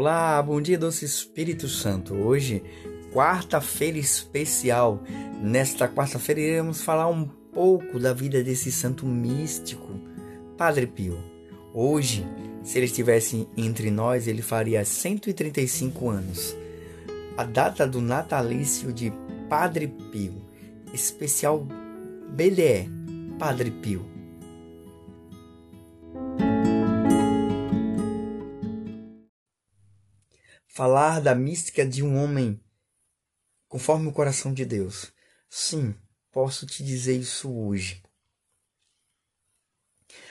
Olá, bom dia, doce Espírito Santo. Hoje, quarta-feira especial. Nesta quarta-feira, iremos falar um pouco da vida desse santo místico, Padre Pio. Hoje, se ele estivesse entre nós, ele faria 135 anos. A data do natalício de Padre Pio, especial BDE, Padre Pio. Falar da mística de um homem conforme o coração de Deus. Sim, posso te dizer isso hoje.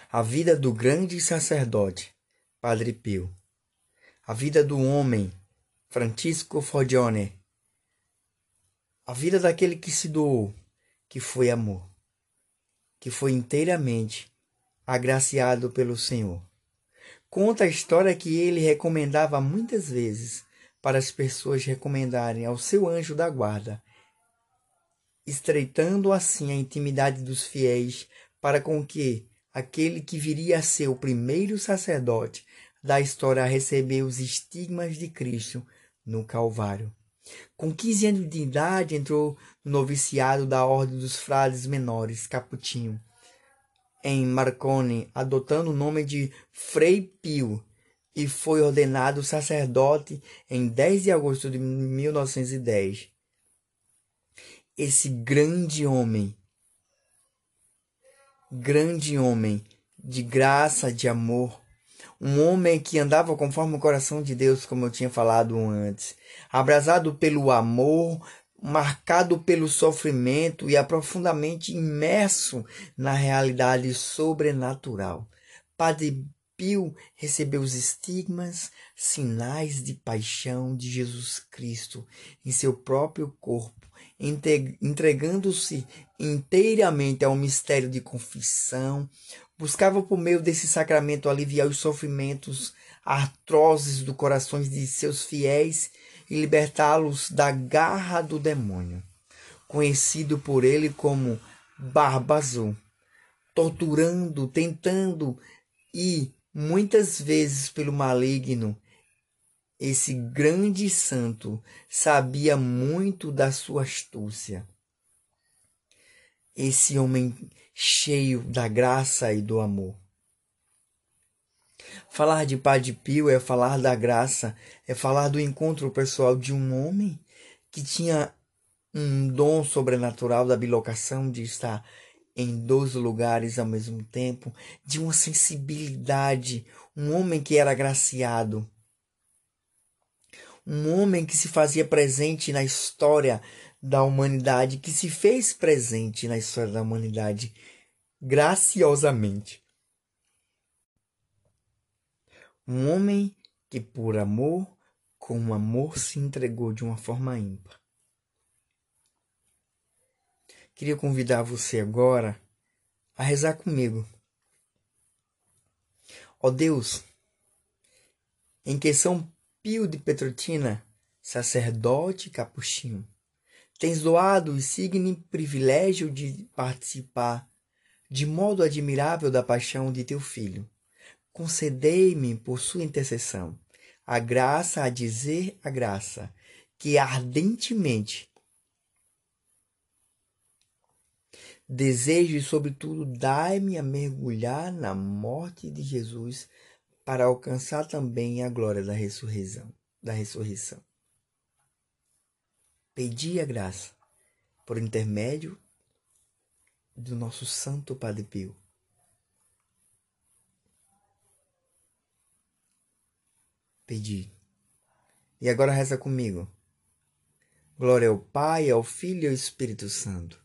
A vida do grande sacerdote, Padre Pio. A vida do homem, Francisco Forgione. A vida daquele que se doou, que foi amor, que foi inteiramente agraciado pelo Senhor. Conta a história que ele recomendava muitas vezes para as pessoas recomendarem ao seu anjo da guarda, estreitando assim a intimidade dos fiéis para com que aquele que viria a ser o primeiro sacerdote da história a receber os estigmas de Cristo no Calvário. Com 15 anos de idade, entrou no noviciado da Ordem dos Frades Menores, Caputinho, em Marconi, adotando o nome de Frei Pio, e foi ordenado sacerdote em 10 de agosto de 1910. Esse grande homem, grande homem de graça, de amor, um homem que andava conforme o coração de Deus, como eu tinha falado antes, abrasado pelo amor, marcado pelo sofrimento e aprofundamente imerso na realidade sobrenatural. Padre Pio recebeu os estigmas, sinais de paixão de Jesus Cristo em seu próprio corpo, entregando-se inteiramente ao mistério de confissão, buscava por meio desse sacramento aliviar os sofrimentos atrozes do corações de seus fiéis e libertá-los da garra do demônio, conhecido por ele como Barba Azul, torturando, tentando e muitas vezes pelo maligno. Esse grande santo sabia muito da sua astúcia. Esse homem cheio da graça e do amor. Falar de Padre Pio é falar da graça, é falar do encontro pessoal de um homem que tinha um dom sobrenatural da bilocação de estar em dois lugares ao mesmo tempo, de uma sensibilidade, um homem que era agraciado, um homem que se fazia presente na história da humanidade, que se fez presente na história da humanidade graciosamente. Um homem que, por amor, com amor, se entregou de uma forma ímpar. Queria convidar você agora a rezar comigo. Ó Deus, em que São Pio de Petrotina, sacerdote capuchinho, tens doado o signo privilégio de participar de modo admirável da paixão de teu filho concedei-me por sua intercessão a graça a dizer a graça que ardentemente desejo e sobretudo dai-me a mergulhar na morte de Jesus para alcançar também a glória da ressurreição, da ressurreição. Pedi a graça por intermédio do nosso santo Padre Pio pedi. E agora reza comigo. Glória ao Pai, ao Filho e ao Espírito Santo,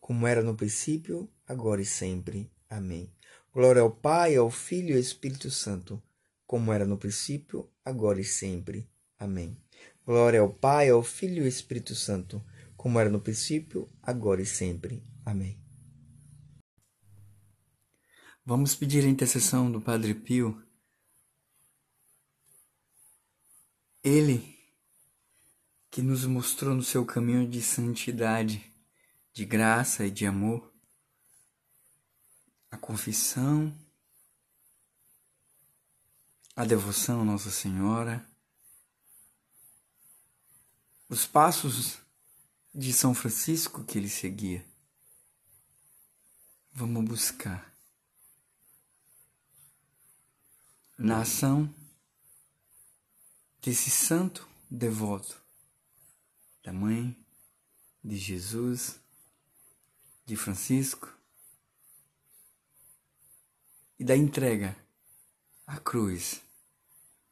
como era no princípio, agora e sempre. Amém. Glória ao Pai, ao Filho e ao Espírito Santo, como era no princípio, agora e sempre. Amém. Glória ao Pai, ao Filho e ao Espírito Santo, como era no princípio, agora e sempre. Amém. Vamos pedir a intercessão do Padre Pio Ele que nos mostrou no seu caminho de santidade, de graça e de amor, a confissão, a devoção a Nossa Senhora os passos de São Francisco que ele seguia. Vamos buscar na ação desse santo devoto da mãe de Jesus, de Francisco e da entrega à cruz,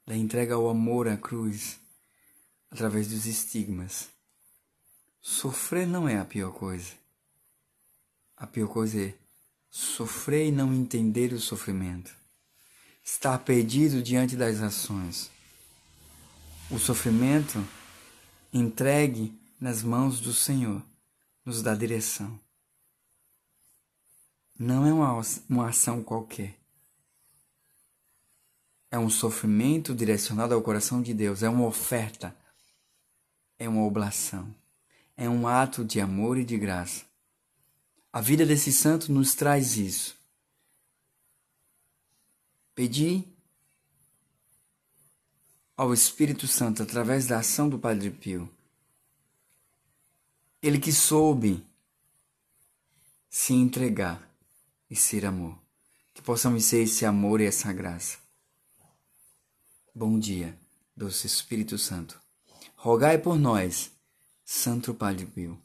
da entrega ao amor à cruz através dos estigmas. Sofrer não é a pior coisa. A pior coisa é sofrer e não entender o sofrimento. Estar perdido diante das ações. O sofrimento entregue nas mãos do Senhor nos dá direção. Não é uma, uma ação qualquer. É um sofrimento direcionado ao coração de Deus, é uma oferta, é uma oblação, é um ato de amor e de graça. A vida desse santo nos traz isso. Pedir ao Espírito Santo através da ação do Padre Pio. Ele que soube se entregar e ser amor. Que possamos ser esse amor e essa graça. Bom dia, doce Espírito Santo. Rogai por nós, Santo Padre Pio.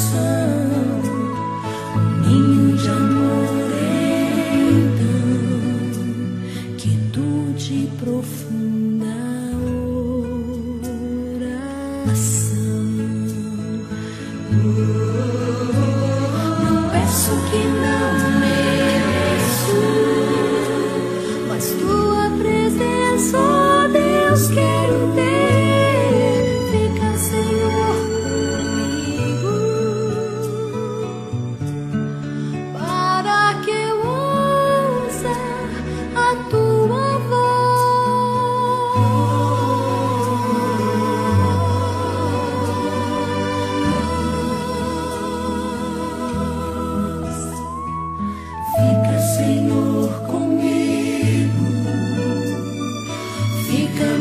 Christmas.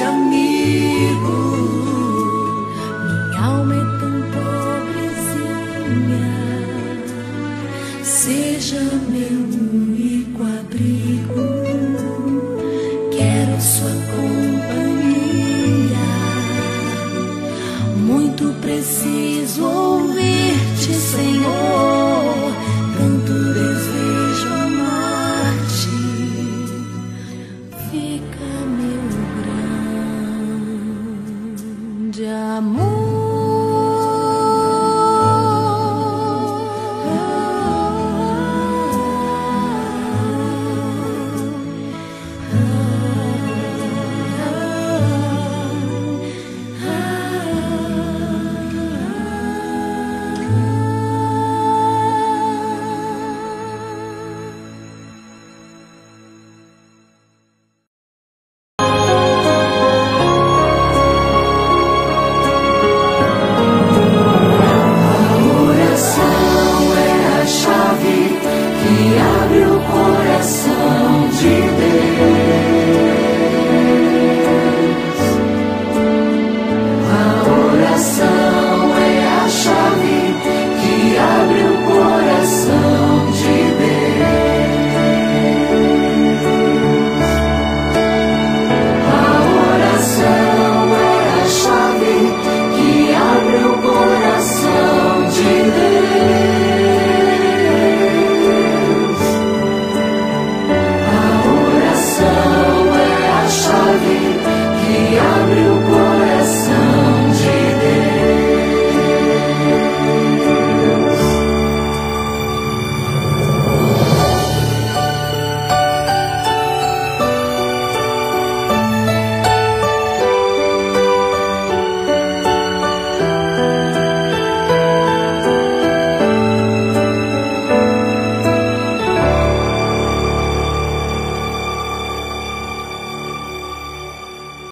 grande amigo.